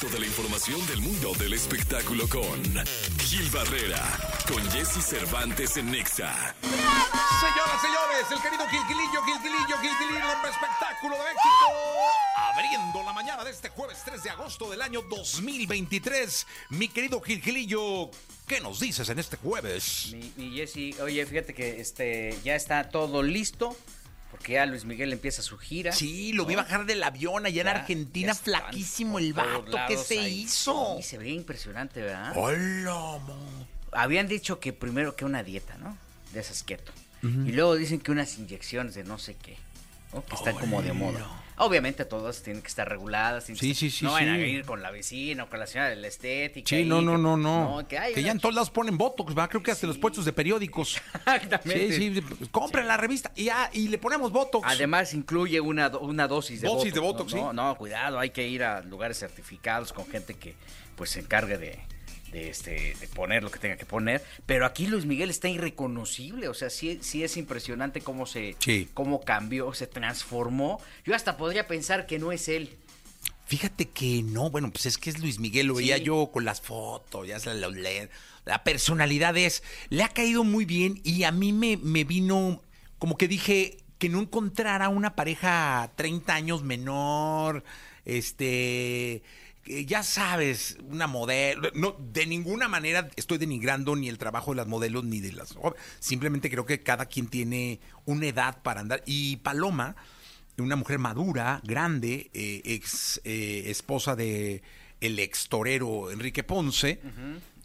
Toda la información del mundo del espectáculo con Gil Barrera, con Jesse Cervantes en Nexa. Señoras, señores, el querido Gilquilillo, Gilquilillo, Gilquilillo, el espectáculo de México. Abriendo la mañana de este jueves 3 de agosto del año 2023. Mi querido Gilquilillo, ¿qué nos dices en este jueves? Mi, mi Jessy, oye, fíjate que este ya está todo listo. Porque ya Luis Miguel empieza su gira. Sí, lo vi bajar del avión allá en Argentina, flaquísimo el vato. ¿Qué se ahí. hizo? Sí, se veía impresionante, ¿verdad? Hola, mo. Habían dicho que primero que una dieta, ¿no? De esas keto. Y luego dicen que unas inyecciones de no sé qué. ¿No? Que están como de moda. Obviamente todas tienen que estar reguladas. Sí, estar- sí, sí, No van a sí. ir con la vecina o con la señora de la estética. Sí, ahí, no, no, que- no, no. que, hay que ya en todos lados ponen Botox, va, creo que hasta los puestos de periódicos. Exactamente. Sí, sí, pues, compren la revista y ya, y le ponemos Botox. Además incluye una, una dosis de Dosis Botox. de Botox, ¿no? sí. No, no, cuidado, hay que ir a lugares certificados con gente que pues se encargue de, de, este, de poner lo que tenga que poner. Pero aquí Luis Miguel está irreconocible, o sea, sí, sí es impresionante cómo se Sí. cómo cambió, se transformó. Yo hasta podría pensar que no es él. Fíjate que no, bueno, pues es que es Luis Miguel, lo veía yo con las fotos, ya se la, la, la personalidad es, le ha caído muy bien y a mí me, me vino, como que dije, que no encontrara una pareja 30 años menor, este, que ya sabes, una modelo, no, de ninguna manera estoy denigrando ni el trabajo de las modelos ni de las, simplemente creo que cada quien tiene una edad para andar. Y Paloma una mujer madura, grande, eh, ex eh, esposa de el ex torero Enrique Ponce,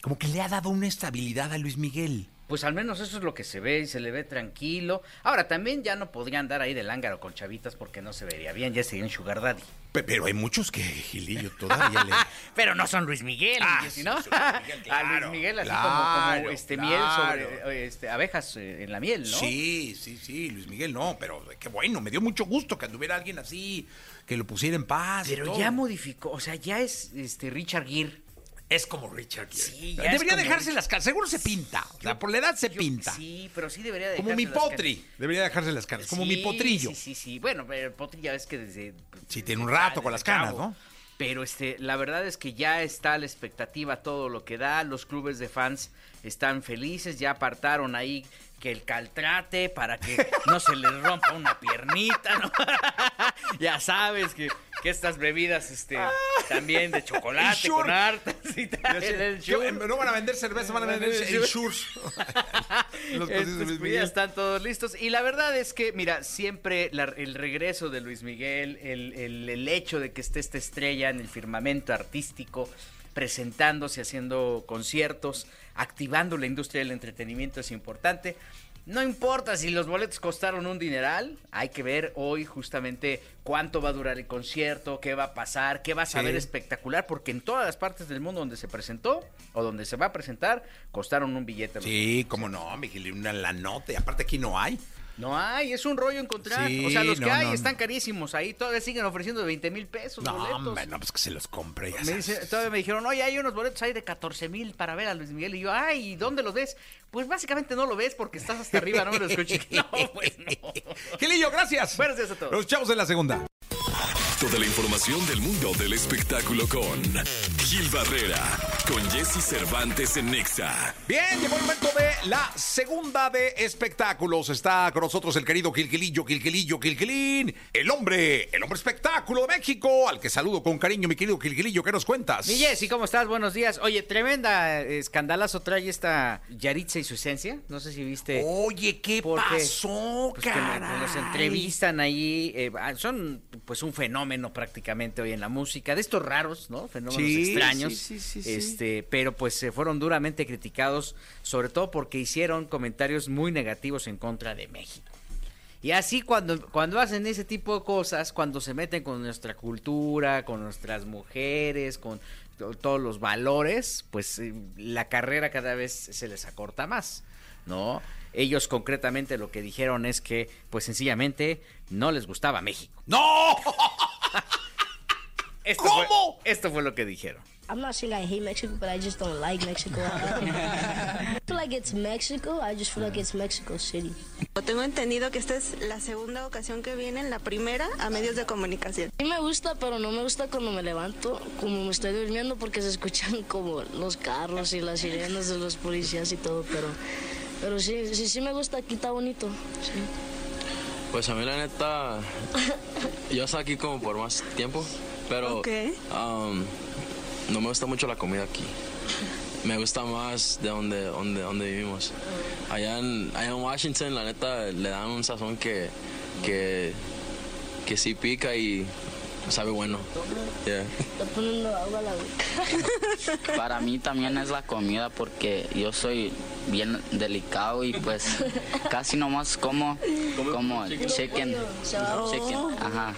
como que le ha dado una estabilidad a Luis Miguel. Pues al menos eso es lo que se ve y se le ve tranquilo. Ahora, también ya no podría andar ahí de lángaro con chavitas porque no se vería bien, ya sería un sugar daddy. Pe- Pero hay muchos que Gilillo todavía le... Pero no son Luis Miguel, Ah, Jessy, sí, ¿no? son Luis Miguel, A Luis Miguel así claro, como, como, este miel sobre este, abejas eh, en la miel, ¿no? Sí, sí, sí, Luis Miguel no, pero qué bueno, me dio mucho gusto que anduviera alguien así, que lo pusiera en paz. y Pero todo. ya modificó, o sea, ya es este Richard Gere. Es como Richard Gere. Sí, ya Debería como dejarse Richard- las caras, seguro se pinta, o sea, por la edad se Yo- pinta. Sí, pero sí debería de como dejarse mi las potri, caras. debería dejarse las caras, como mi potrillo. Sí, sí, sí. Bueno, pero el potri ya ves que desde... Sí, tiene un rato con las canas, chavo. ¿no? Pero este, la verdad es que ya está la expectativa todo lo que da. Los clubes de fans están felices, ya apartaron ahí que el caltrate para que no se les rompa una piernita, ¿no? ya sabes que, que estas bebidas este, también de chocolate El con hartas y tal. Ya sé, el ¿qué- Shure. no van a vender cerveza, van a vender El. Shurs. Los ya están todos listos. Y la verdad es que, mira, siempre la- el regreso de Luis Miguel, el, el- el hecho de que esté esta estrella en el firmamento artístico, presentándose, haciendo conciertos, activando la industria del entretenimiento es importante. No importa si los boletos costaron un dineral, hay que ver hoy justamente cuánto va a durar el concierto, qué va a pasar, qué va a saber Sí. espectacular, porque en todas las partes del mundo donde se presentó o donde se va a presentar, costaron un billete. Sí, cómo no, Miguel, una la nota. Y aparte aquí no hay. No hay, es un rollo encontrar. Sí, o sea, los que no, hay no, están carísimos. Ahí todavía siguen ofreciendo de 20 mil pesos No, boletos. hombre, no, pues que se los compre. Ya Me sabes. dice- todavía me dijeron, oye, hay unos boletos ahí de 14 mil para ver a Luis Miguel. Y yo, ay, ¿dónde los ves? Pues básicamente no lo ves porque estás hasta arriba, no me lo escuché. No, pues no. Gilillo, gracias. Buenos días a todos. Los chavos en la segunda. Toda la información del mundo del espectáculo con Gil Barrera, con Jesse Cervantes en Nexa. Bien, llegó el momento de la segunda de espectáculos. Está con nosotros el querido Gilgilillo, Gilgilillo, Gilgilín, el hombre, el hombre espectáculo de México, al que saludo con cariño, mi querido Gilgilillo. ¿Qué nos cuentas? Mi Jessy, ¿cómo estás? Buenos días. Oye, tremenda eh, escandalazo trae esta Yaritza y su esencia. No sé si viste. Oye, ¿qué Porque, pasó, pues, caray? los entrevistan ahí, eh, ah, son pues un fenómeno prácticamente hoy en la música, de estos raros, ¿no? Fenómenos Sí, extraños. sí, sí, sí, sí. Este, pero pues se fueron duramente criticados, sobre todo porque hicieron comentarios muy negativos en contra de México. Y así cuando, cuando hacen ese tipo de cosas, cuando se meten con nuestra cultura, con nuestras mujeres, con to- todos los valores, pues eh, la carrera cada vez se les acorta más, ¿no? Ellos concretamente lo que dijeron es que, pues sencillamente, no les gustaba México. ¡No! Esto ¿Cómo? Fue, esto fue lo que dijeron. I'm not saying I hate Mexico, but I just don't like Mexico. I feel like it's Mexico. I just feel like it's Mexico City. Tengo entendido que esta es la segunda ocasión que vienen, la primera a medios de comunicación. Sí me gusta, pero no me gusta cuando me levanto, como me estoy durmiendo, porque se escuchan como los carros y las sirenas de los policías y todo, pero, pero sí, sí, sí me gusta, aquí está bonito. Sí. Pues a mí la neta, yo estoy aquí como por más tiempo, pero Ok. um, no me gusta mucho la comida aquí. Me gusta más de donde, donde, donde vivimos. Allá en, allá en Washington, la neta, le dan un sazón que, que, que sí pica y sabe bueno. Yeah. Está poniendo agua a la boca. Para mí también es la comida porque yo soy bien delicado y pues casi nomás como como chicken, chicken, ajá,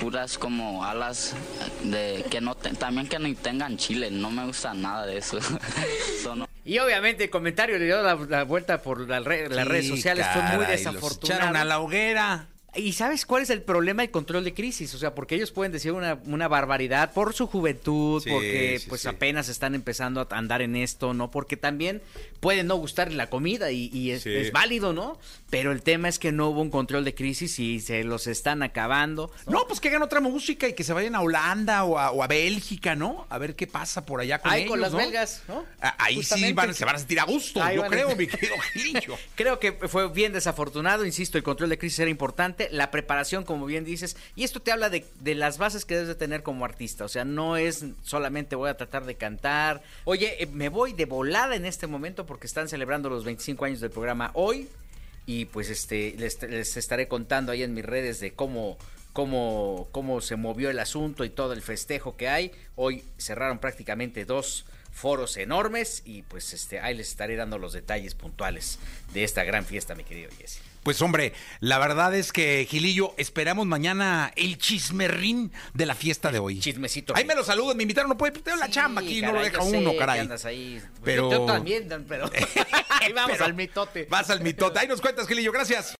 puras como alas de que no te- también que ni tengan chile, no me gusta nada de eso. Son- Y obviamente el comentario le dio la, la vuelta por la re- las Sí, redes sociales, fue muy desafortunado. echaron a la hoguera. ¿Y sabes cuál es el problema? El control de crisis. O sea, porque ellos pueden decir una, una barbaridad por su juventud, Sí, porque sí, pues sí. apenas están empezando a andar en esto, ¿no? Porque también puede no gustarle la comida y, y es, Sí. es válido, ¿no? Pero el tema es que no hubo un control de crisis y se los están acabando. No, pues que hagan otra música y que se vayan a Holanda o a, o a Bélgica, ¿no? A ver qué pasa por allá con Ahí ellos, con las ¿no? belgas, ¿no? Ah, Ahí sí Justamente. van, se van a sentir a gusto, Ahí yo a- creo, mi querido Gilillo. Creo que fue bien desafortunado, insisto, el control de crisis era importante, la preparación, como bien dices, y esto te habla de, las bases que debes de tener como artista, o sea, no es solamente voy a tratar de cantar, oye, eh, me voy de volada en este momento porque están celebrando los 25 años del programa hoy, y pues este les, les estaré contando ahí en mis redes de cómo... Cómo, cómo se movió el asunto y todo el festejo que hay. Hoy cerraron prácticamente dos foros enormes y pues este ahí les estaré dando los detalles puntuales de esta gran fiesta, mi querido Jesse. Pues hombre, la verdad es que Gilillo, esperamos mañana el chismerrín de la fiesta de hoy. Chismecito. Ahí me lo saludan, me invitaron, no puede, tengo la Sí, chamba aquí, no lo deja yo sé uno, que caray. andas ahí. Pero- Yo, yo también, pero ahí vamos Pero al mitote. Vas al mitote. Ahí nos cuentas, Gilillo, gracias.